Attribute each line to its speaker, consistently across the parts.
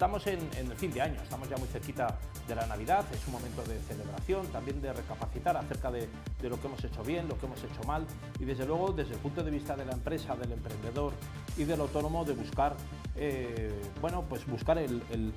Speaker 1: estamos en, el fin de año, estamos ya muy cerquita de la Navidad, es un momento de celebración, también de recapacitar acerca de, lo que hemos hecho bien, lo que hemos hecho mal y desde luego desde el punto de vista de la empresa, del emprendedor y del autónomo de buscar, eh, bueno, pues buscar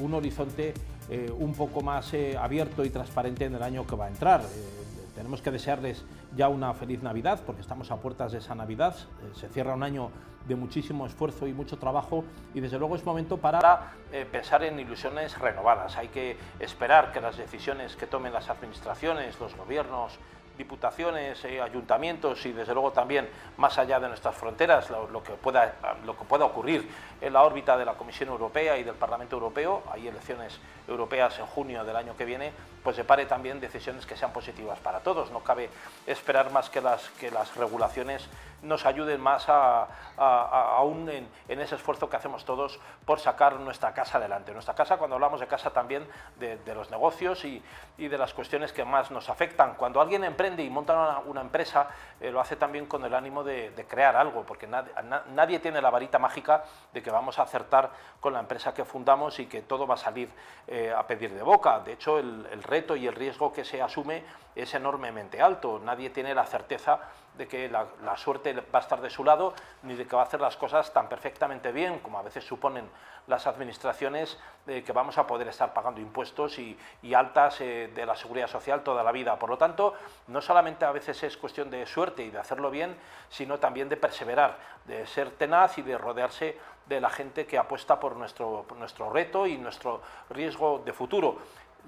Speaker 1: un horizonte eh, un poco más eh, abierto y transparente en el año que va a entrar. Tenemos que desearles ya una feliz Navidad porque estamos a puertas de esa Navidad, se cierra un año de muchísimo esfuerzo y mucho trabajo y desde luego es momento para eh, pensar en ilusiones renovadas. Hay que esperar que las decisiones que tomen las administraciones, los gobiernos, diputaciones, eh, ayuntamientos y desde luego también más allá de nuestras fronteras, lo, que pueda, lo que pueda ocurrir en la órbita de la Comisión Europea y del Parlamento Europeo, hay elecciones europeas en junio del año que viene, pues separe también decisiones que sean positivas para todos. No cabe esperar más que las, que las regulaciones nos ayuden más aún en, ese esfuerzo que hacemos todos por sacar nuestra casa adelante. Nuestra casa, cuando hablamos de casa también de, los negocios y, de las cuestiones que más nos afectan. Cuando alguien emprende y monta una, empresa, eh, lo hace también con el ánimo de, crear algo, porque nadie, tiene la varita mágica de que vamos a acertar con la empresa que fundamos y que todo va a salir eh, a pedir de boca. De hecho, el reto y el riesgo que se asume es enormemente alto. Nadie tiene la certeza de que la, suerte va a estar de su lado, ni de que va a hacer las cosas tan perfectamente bien como a veces suponen las administraciones, que vamos a poder estar pagando impuestos y, altas eh, de la seguridad social toda la vida. Por lo tanto, no solamente a veces es cuestión de suerte y de hacerlo bien, sino también de perseverar, de ser tenaz y de rodearse de la gente que apuesta por nuestro, nuestro reto y nuestro riesgo de futuro.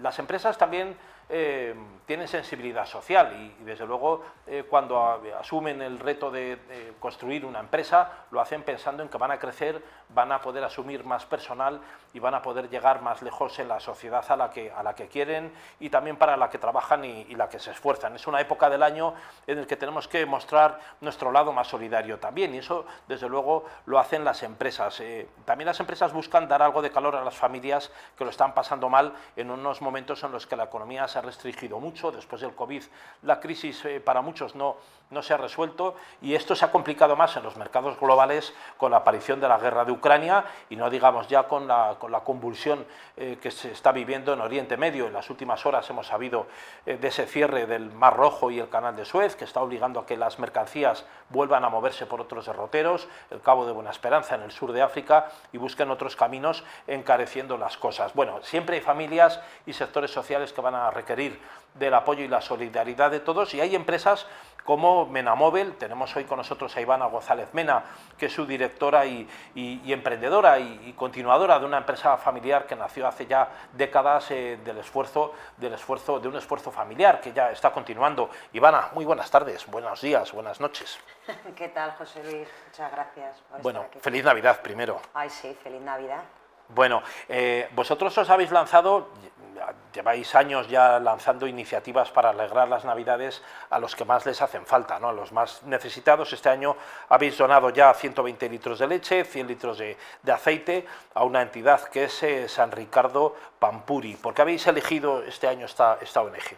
Speaker 1: Las empresas también eh, tienen sensibilidad social y, desde luego eh, cuando asumen el reto de, construir una empresa lo hacen pensando en que van a crecer, van a poder asumir más personal y van a poder llegar más lejos en la sociedad a la que, a la que quieren y también para la que trabajan y, la que se esfuerzan. Es una época del año en el que tenemos que mostrar nuestro lado más solidario también y eso desde luego lo hacen las empresas. Eh, también las empresas buscan dar algo de calor a las familias que lo están pasando mal en unos momentos en los que la economía se restringido mucho, después del COVID la crisis eh, para muchos no, no se ha resuelto y esto se ha complicado más en los mercados globales con la aparición de la guerra de Ucrania y no digamos ya con la, con la convulsión eh, que se está viviendo en Oriente Medio. En las últimas horas hemos sabido eh, de ese cierre del Mar Rojo y el Canal de Suez que está obligando a que las mercancías vuelvan a moverse por otros derroteros, el Cabo de Buena Esperanza en el sur de África y busquen otros caminos encareciendo las cosas. Bueno, siempre hay familias y sectores sociales que van a requerir del apoyo y la solidaridad de todos y hay empresas como Menamóvil, tenemos hoy con nosotros a Ivana González Mena, que es su directora y, emprendedora y, continuadora de una empresa familiar que nació hace ya décadas eh, del esfuerzo, del esfuerzo, de un esfuerzo familiar que ya está continuando. Ivana, muy buenas tardes, buenos días, buenas noches.
Speaker 2: ¿Qué tal, José Luis? Muchas gracias.
Speaker 1: bueno, feliz Navidad primero.
Speaker 2: Ay, sí, feliz Navidad.
Speaker 1: Bueno, eh, vosotros os habéis lanzado, lleváis años ya lanzando iniciativas para alegrar las Navidades a los que más les hacen falta, ¿no? a los más necesitados. Este año habéis donado ya 120 litros de leche, 100 litros de, aceite a una entidad que es eh, San Ricardo Pampuri. ¿Por qué habéis elegido este año esta, esta ONG?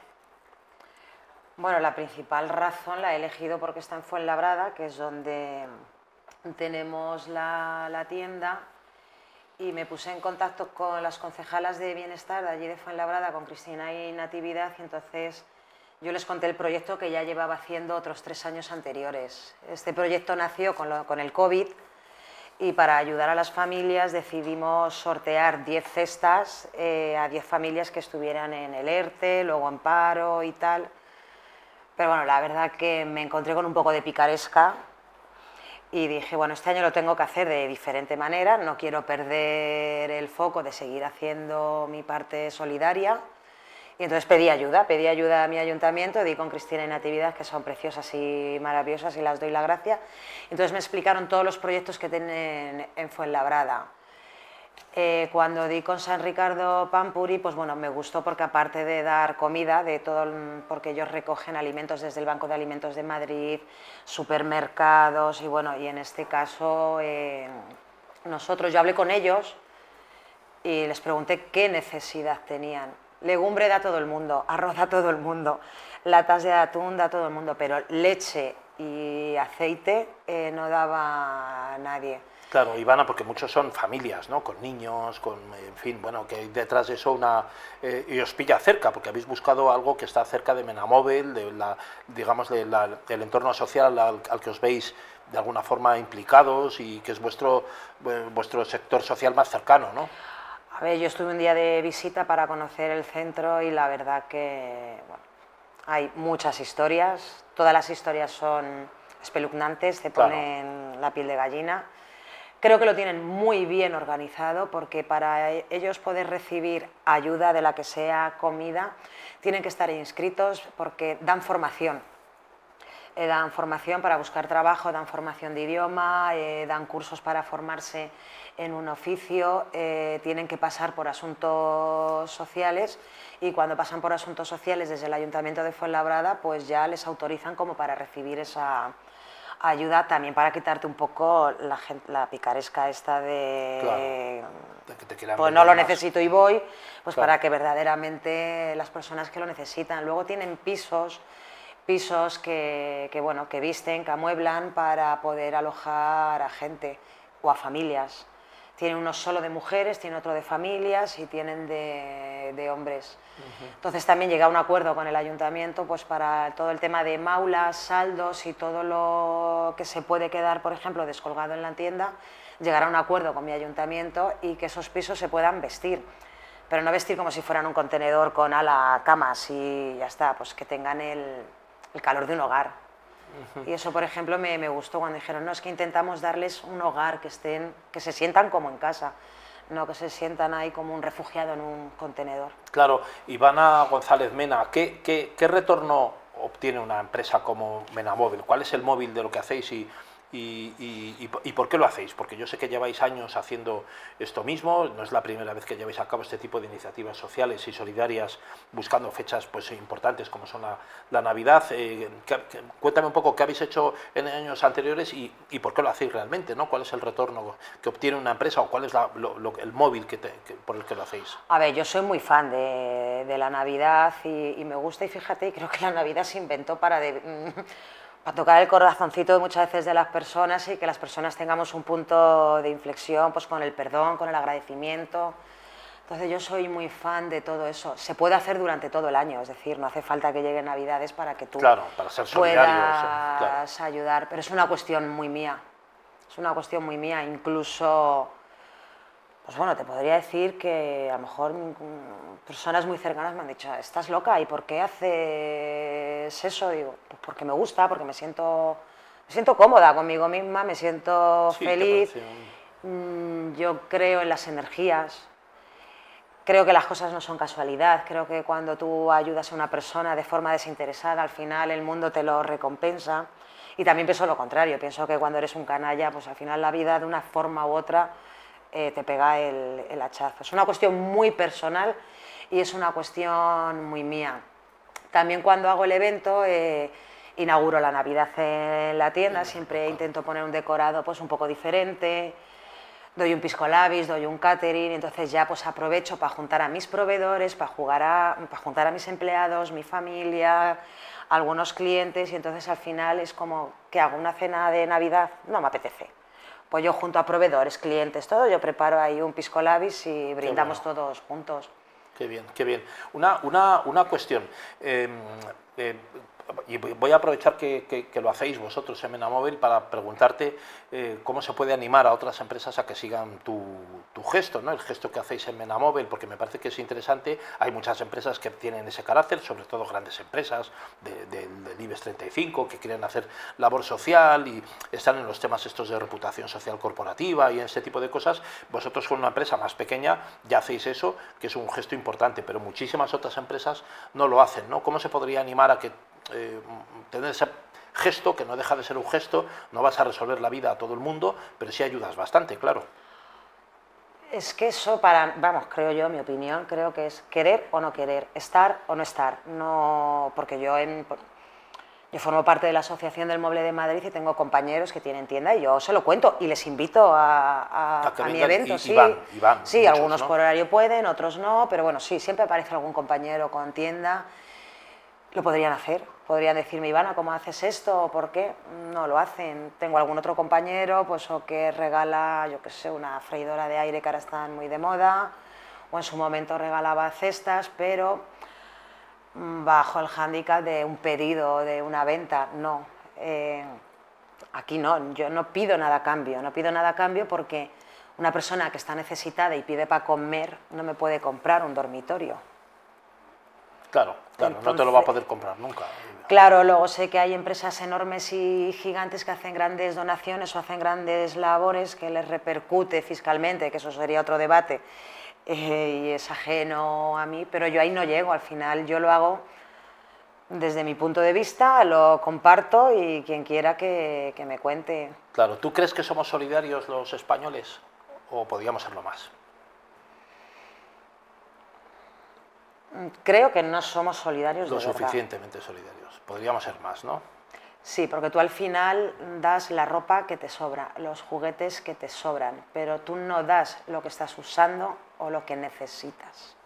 Speaker 2: Bueno, la principal razón la he elegido porque está en Fuenlabrada, que es donde tenemos la, la tienda y me puse en contacto con las concejalas de bienestar de allí de Fuenlabrada, con Cristina y Natividad, y entonces yo les conté el proyecto que ya llevaba haciendo otros tres años anteriores. Este proyecto nació con, el COVID y para ayudar a las familias decidimos sortear 10 cestas eh, a 10 familias que estuvieran en el ERTE, luego en paro y tal. Pero bueno, la verdad que me encontré con un poco de picaresca y dije, bueno, este año lo tengo que hacer de diferente manera, no quiero perder el foco de seguir haciendo mi parte solidaria. Y entonces pedí ayuda, pedí ayuda a mi ayuntamiento, di con Cristina y Natividad, que son preciosas y maravillosas y las doy la gracia. Entonces me explicaron todos los proyectos que tienen en Fuenlabrada eh, cuando di con San Ricardo Pampuri, pues bueno, me gustó porque aparte de dar comida, de todo, porque ellos recogen alimentos desde el Banco de Alimentos de Madrid, supermercados y bueno, y en este caso eh, nosotros, yo hablé con ellos y les pregunté qué necesidad tenían. Legumbre da todo el mundo, arroz da todo el mundo, latas de atún da todo el mundo, pero leche y y aceite eh, no daba nadie.
Speaker 1: Claro, Ivana, porque muchos son familias, ¿no? Con niños, con, en fin, bueno, que hay detrás de eso una... Eh, y os pilla cerca, porque habéis buscado algo que está cerca de Menamóvil, de la, digamos, de del entorno social al, que os veis de alguna forma implicados y que es vuestro, eh, vuestro sector social más cercano, ¿no?
Speaker 2: A ver, yo estuve un día de visita para conocer el centro y la verdad que bueno, hay muchas historias, todas las historias son espeluznantes, te ponen la piel de gallina. Creo que lo tienen muy bien organizado porque para ellos poder recibir ayuda de la que sea comida, tienen que estar inscritos porque dan formación. Eh, dan formación para buscar trabajo, dan formación de idioma, eh, dan cursos para formarse en un oficio, eh, tienen que pasar por asuntos sociales y cuando pasan por asuntos sociales desde el Ayuntamiento de Fuenlabrada, pues ya les autorizan como para recibir esa, ayuda también para quitarte un poco la, la picaresca esta de, pues no lo necesito y voy, pues para que verdaderamente las personas que lo necesitan. Luego tienen pisos, pisos que, que, bueno, que visten, que amueblan para poder alojar a gente o a familias. Tienen uno solo de mujeres, tienen otro de familias y tienen de, de hombres. Entonces también llega a un acuerdo con el ayuntamiento pues para todo el tema de maulas, saldos y todo lo que se puede quedar, por ejemplo, descolgado en la tienda, llegar a un acuerdo con mi ayuntamiento y que esos pisos se puedan vestir. Pero no vestir como si fueran un contenedor con ala, camas y ya está, pues que tengan el, el calor de un hogar. Y eso, por ejemplo, me, me, gustó cuando dijeron, no, es que intentamos darles un hogar, que, estén, que se sientan como en casa no que se sientan ahí como un refugiado en un contenedor.
Speaker 1: Claro, Ivana González Mena, ¿qué, qué, qué retorno obtiene una empresa como Menamóvil? ¿Cuál es el móvil de lo que hacéis y, y, por qué lo hacéis? Porque yo sé que lleváis años haciendo esto mismo, no es la primera vez que lleváis a cabo este tipo de iniciativas sociales y solidarias buscando fechas pues, importantes como son la, Navidad. Eh, cuéntame un poco qué habéis hecho en años anteriores y, por qué lo hacéis realmente, ¿no? ¿Cuál es el retorno que obtiene una empresa o cuál es el móvil por el que lo hacéis?
Speaker 2: A ver, yo soy muy fan de, la Navidad y, me gusta y fíjate, creo que la Navidad se inventó para... De, para tocar el corazoncito muchas veces de las personas y que las personas tengamos un punto de inflexión pues con el perdón, con el agradecimiento. Entonces yo soy muy fan de todo eso. Se puede hacer durante todo el año, es decir, no hace falta que lleguen Navidades para que tú
Speaker 1: claro, para ser
Speaker 2: puedas ayudar, pero es una cuestión muy mía. Es una cuestión muy mía, incluso pues bueno, te podría decir que a lo mejor personas muy cercanas me han dicho, estás loca, ¿y por qué haces eso? Digo, pues porque me gusta, porque me siento, me siento cómoda conmigo misma, me siento feliz. Mm, yo creo en las energías, creo que las cosas no son casualidad, creo que cuando tú ayudas a una persona de forma desinteresada, al final el mundo te lo recompensa. Y también pienso lo contrario, pienso que cuando eres un canalla, pues al final la vida de una forma u otra eh, te pega el, hachazo. Es una cuestión muy personal y es una cuestión muy mía. También cuando hago el evento eh, inauguro la Navidad en la tienda, siempre intento poner un decorado pues un poco diferente, doy un pisco labis, doy un catering, entonces ya pues aprovecho para juntar a mis proveedores, para, jugar a, para juntar a mis empleados, mi familia, algunos clientes y entonces al final es como que hago una cena de Navidad, no me apetece pues yo junto a proveedores, clientes, todo, yo preparo ahí un pisco labis y brindamos todos juntos.
Speaker 1: Qué bien, qué bien. Una, una, una cuestión. Em, eh, y voy a aprovechar que, lo hacéis vosotros en Menamóvil para preguntarte eh, cómo se puede animar a otras empresas a que sigan tu, gesto, ¿no? el gesto que hacéis en Menamóvil, porque me parece que es interesante. Hay muchas empresas que tienen ese carácter, sobre todo grandes empresas del IBEX 35 que quieren hacer labor social y están en los temas estos de reputación social corporativa y ese tipo de cosas. Vosotros con una empresa más pequeña ya hacéis eso, que es un gesto importante, pero muchísimas otras empresas no lo hacen. ¿no? ¿Cómo se podría animar a que eh, tener ese gesto, que no deja de ser un gesto, no vas a resolver la vida a todo el mundo, pero sí ayudas bastante, claro.
Speaker 2: Es que eso para, vamos, creo yo, mi opinión, creo que es querer o no querer, estar o no estar. No, porque yo en, yo formo parte de la Asociación del Mueble de Madrid y tengo compañeros que tienen tienda y yo se lo cuento y les invito a, a, mi evento. sí, sí algunos por horario pueden, otros no, pero bueno, sí, siempre aparece algún compañero con tienda lo podrían hacer. Podrían decirme, Ivana, ¿cómo haces esto? ¿Por qué? No lo hacen. Tengo algún otro compañero pues, o que regala, yo qué sé, una freidora de aire que ahora están muy de moda, o en su momento regalaba cestas, pero mm, bajo el hándicap de un pedido, de una venta. No. Eh, aquí no, yo no pido nada a cambio. No pido nada a cambio porque una persona que está necesitada y pide para comer no me puede comprar un dormitorio.
Speaker 1: Claro, claro, no te lo va a poder comprar nunca.
Speaker 2: Claro, luego sé que hay empresas enormes y gigantes que hacen grandes donaciones o hacen grandes labores que les repercute fiscalmente, que eso sería otro debate, eh, y es ajeno a mí, pero yo ahí no llego, al final yo lo hago desde mi punto de vista, lo comparto y quien quiera que, que me cuente.
Speaker 1: Claro, ¿tú crees que somos solidarios los españoles o podríamos serlo más?
Speaker 2: Creo que no somos solidarios.
Speaker 1: Lo suficientemente solidarios. Podríamos ser más, ¿no?
Speaker 2: Sí, porque tú al final das la ropa que te sobra, los juguetes que te sobran, pero tú no das lo que estás usando o lo que necesitas.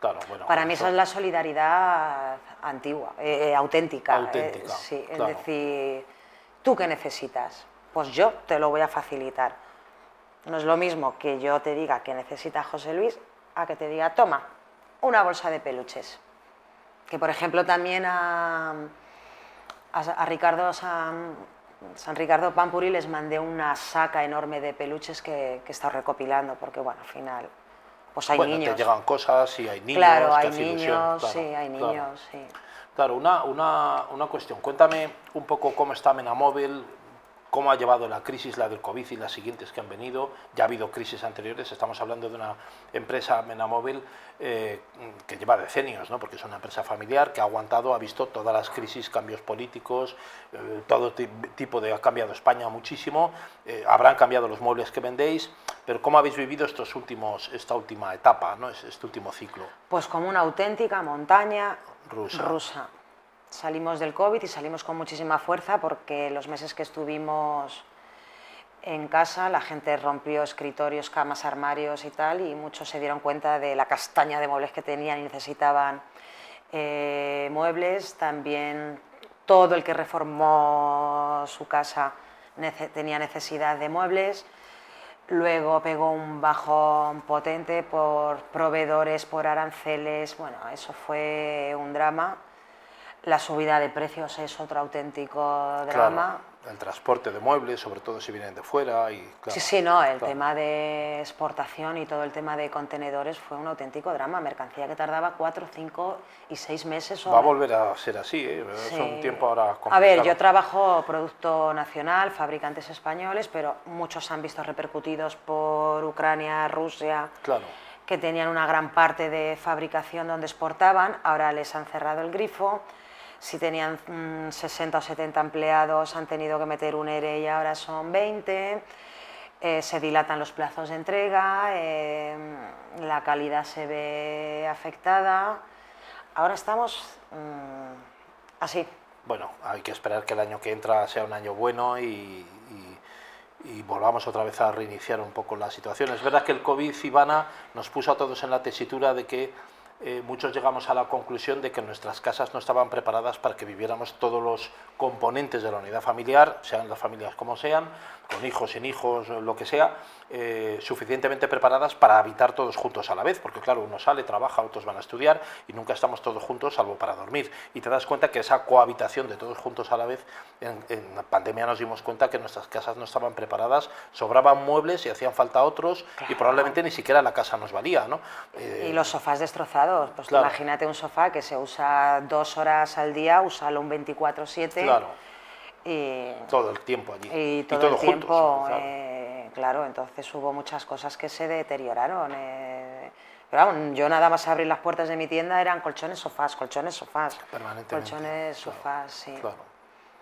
Speaker 1: Claro, bueno,
Speaker 2: Para mí eso es la solidaridad antigua, eh, eh, auténtica.
Speaker 1: Eh, auténtica.
Speaker 2: sí, es decir, ¿tú qué necesitas? Pues yo te lo voy a facilitar. No es lo mismo que yo te diga que necesita José Luis a que te diga, toma, una bolsa de peluches. Que por ejemplo también a, a, Ricardo San, San, Ricardo Pampuri les mandé una saca enorme de peluches que, que he estado recopilando, porque bueno, al final pues hay
Speaker 1: bueno,
Speaker 2: niños.
Speaker 1: te llegan cosas y hay niños.
Speaker 2: Claro, hay niños, sí, hay niños, sí.
Speaker 1: Claro, una, una, una, cuestión. Cuéntame un poco cómo está Menamóvil, cómo ha llevado la crisis, la del COVID y las siguientes que han venido. Ya ha habido crisis anteriores, estamos hablando de una empresa Menamóvil eh, que lleva decenios, ¿no? porque es una empresa familiar que ha aguantado, ha visto todas las crisis, cambios políticos, eh, todo tipo de... ha cambiado España muchísimo, eh, habrán cambiado los muebles que vendéis, pero ¿cómo habéis vivido estos últimos, esta última etapa, ¿no? este último ciclo?
Speaker 2: Pues como una auténtica montaña rusa. rusa salimos del COVID y salimos con muchísima fuerza porque los meses que estuvimos en casa la gente rompió escritorios, camas, armarios y tal y muchos se dieron cuenta de la castaña de muebles que tenían y necesitaban eh, muebles. También todo el que reformó su casa tenía necesidad de muebles. Luego pegó un bajón potente por proveedores, por aranceles. Bueno, eso fue un drama la subida de precios es otro auténtico drama.
Speaker 1: el transporte de muebles, sobre todo si vienen de fuera. Y,
Speaker 2: sí, sí, no, el tema de exportación y todo el tema de contenedores fue un auténtico drama. Mercancía que tardaba cuatro, cinco y seis meses.
Speaker 1: Va a volver a ser así, ¿eh? es un tiempo ahora complicado.
Speaker 2: A ver, yo trabajo producto nacional, fabricantes españoles, pero muchos han visto repercutidos por Ucrania, Rusia.
Speaker 1: Claro
Speaker 2: que tenían una gran parte de fabricación donde exportaban, ahora les han cerrado el grifo, si tenían 60 mm, o 70 empleados han tenido que meter un ERE y ahora son 20, eh, se dilatan los plazos de entrega, eh, la calidad se ve afectada. Ahora estamos mm, así.
Speaker 1: Bueno, hay que esperar que el año que entra sea un año bueno y, y volvamos otra vez a reiniciar un poco la situación. Es verdad que el COVID, Ivana, nos puso a todos en la tesitura de que eh, muchos llegamos a la conclusión de que nuestras casas no estaban preparadas para que viviéramos todos los componentes de la unidad familiar, sean las familias como sean, con hijos, sin hijos, lo que sea, eh, suficientemente preparadas para habitar todos juntos a la vez, porque claro, uno sale, trabaja, otros van a estudiar y nunca estamos todos juntos salvo para dormir. Y te das cuenta que esa cohabitación de todos juntos a la vez, en, la pandemia nos dimos cuenta que nuestras casas no estaban preparadas, sobraban muebles y hacían falta otros y probablemente ni siquiera la casa nos valía. ¿no?
Speaker 2: y los sofás destrozados, pues imagínate un sofá que se usa dos horas al día, usarlo un 24-7.
Speaker 1: Claro. Y, todo el tiempo allí.
Speaker 2: Y todo, el tiempo, eh, claro. entonces hubo muchas cosas que se deterioraron. Eh, pero yo nada más abrir las puertas de mi tienda eran colchones, sofás, colchones, sofás.
Speaker 1: Permanentemente.
Speaker 2: Colchones, sofás, sí.
Speaker 1: Claro.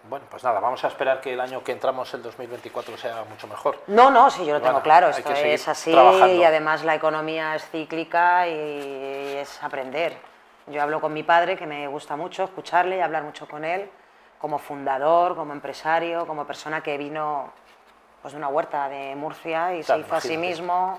Speaker 1: Bueno, pues nada, vamos a esperar que el año que entramos, el 2024, sea mucho mejor.
Speaker 2: No, no, sí, yo lo tengo claro, esto es así y además la economía es cíclica y es aprender. Yo hablo con mi padre, que me gusta mucho escucharle y hablar mucho con él, como fundador, como empresario, como persona que vino pues, de una huerta de Murcia y se hizo a sí mismo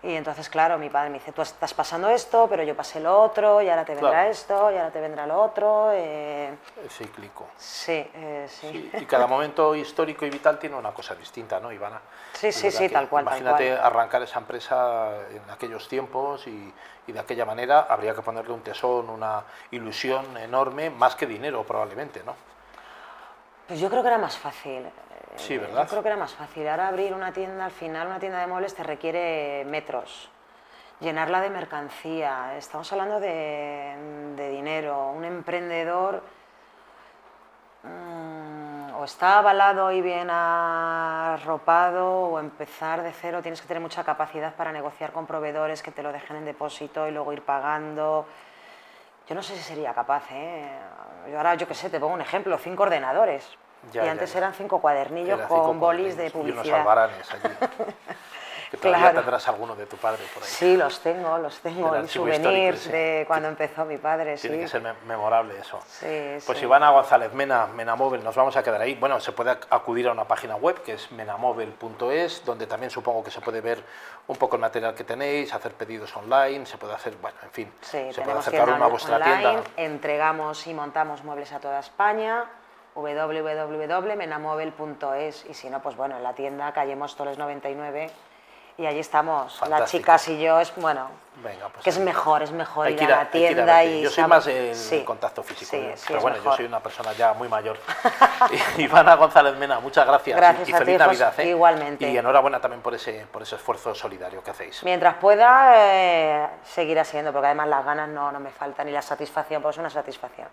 Speaker 2: Y entonces, claro, mi padre me dice, tú estás pasando esto, pero yo pasé lo otro, y ahora te vendrá
Speaker 1: Claro.
Speaker 2: esto, y ahora te vendrá lo otro. eh,
Speaker 1: Es cíclico.
Speaker 2: sí, eh, sí.
Speaker 1: Sí, y cada momento histórico y vital tiene una cosa distinta, ¿no, Ivana?
Speaker 2: Sí, sí, sí, tal cual, tal
Speaker 1: Imagínate
Speaker 2: cual.
Speaker 1: arrancar esa empresa en aquellos tiempos y, y de aquella manera habría que ponerle un tesón, una ilusión enorme, más que dinero probablemente, ¿no?
Speaker 2: Pues yo creo que era más fácil.
Speaker 1: Sí, ¿verdad?
Speaker 2: Yo creo que era más fácil. Ahora abrir una tienda, al final una tienda de muebles te requiere metros, llenarla de mercancía. Estamos hablando de, de dinero. Un emprendedor mm, o está avalado y bien arropado o empezar de cero. Tienes que tener mucha capacidad para negociar con proveedores que te lo dejen en depósito y luego ir pagando. Yo no sé si sería capaz, ¿eh? Yo ahora, yo qué sé, te pongo un ejemplo, cinco ordenadores.
Speaker 1: Ya,
Speaker 2: y
Speaker 1: ya,
Speaker 2: antes
Speaker 1: ya.
Speaker 2: eran cinco cuadernillos
Speaker 1: Era
Speaker 2: con
Speaker 1: cinco
Speaker 2: bolis de
Speaker 1: cuadernillos Y unos
Speaker 2: publicidad.
Speaker 1: albaranes allí. que todavía
Speaker 2: Claro.
Speaker 1: tendrás alguno de tu padre por ahí.
Speaker 2: Sí, los tengo, los tengo, en souvenirs
Speaker 1: ese.
Speaker 2: de cuando empezó mi padre, sí.
Speaker 1: Tiene que ser me- memorable eso.
Speaker 2: Sí,
Speaker 1: Pues
Speaker 2: sí.
Speaker 1: Ivana González Mena, Menamóvil, nos vamos a quedar ahí. Bueno, se puede ac- acudir a una página web que es menamóvil.es, donde también supongo que se puede ver un poco el material que tenéis, hacer pedidos online, se puede hacer, bueno, en fin,
Speaker 2: Sí,
Speaker 1: se puede acercar uno a vuestra
Speaker 2: online,
Speaker 1: tienda.
Speaker 2: entregamos y montamos muebles a toda España, www.menamóvil.es y si no, pues bueno, en la tienda calle Móstoles 99 y allí estamos, las
Speaker 1: Fantástico.
Speaker 2: chicas y yo, es bueno,
Speaker 1: Venga, pues
Speaker 2: que es mejor, es mejor ir a
Speaker 1: ir a-
Speaker 2: la
Speaker 1: a
Speaker 2: tienda y...
Speaker 1: Yo soy más el
Speaker 2: sí,
Speaker 1: contacto físico,
Speaker 2: sí, sí,
Speaker 1: pero bueno, yo soy una persona ya muy mayor. Ivana González Mena, muchas gracias, y-
Speaker 2: Gracias
Speaker 1: y,
Speaker 2: a ti,
Speaker 1: feliz
Speaker 2: José,
Speaker 1: Navidad. ¿eh?
Speaker 2: igualmente.
Speaker 1: Y enhorabuena también por ese, por ese esfuerzo solidario que hacéis.
Speaker 2: Mientras pueda, eh, seguirá siendo, porque además las ganas no, no me faltan y la satisfacción, pues es una satisfacción.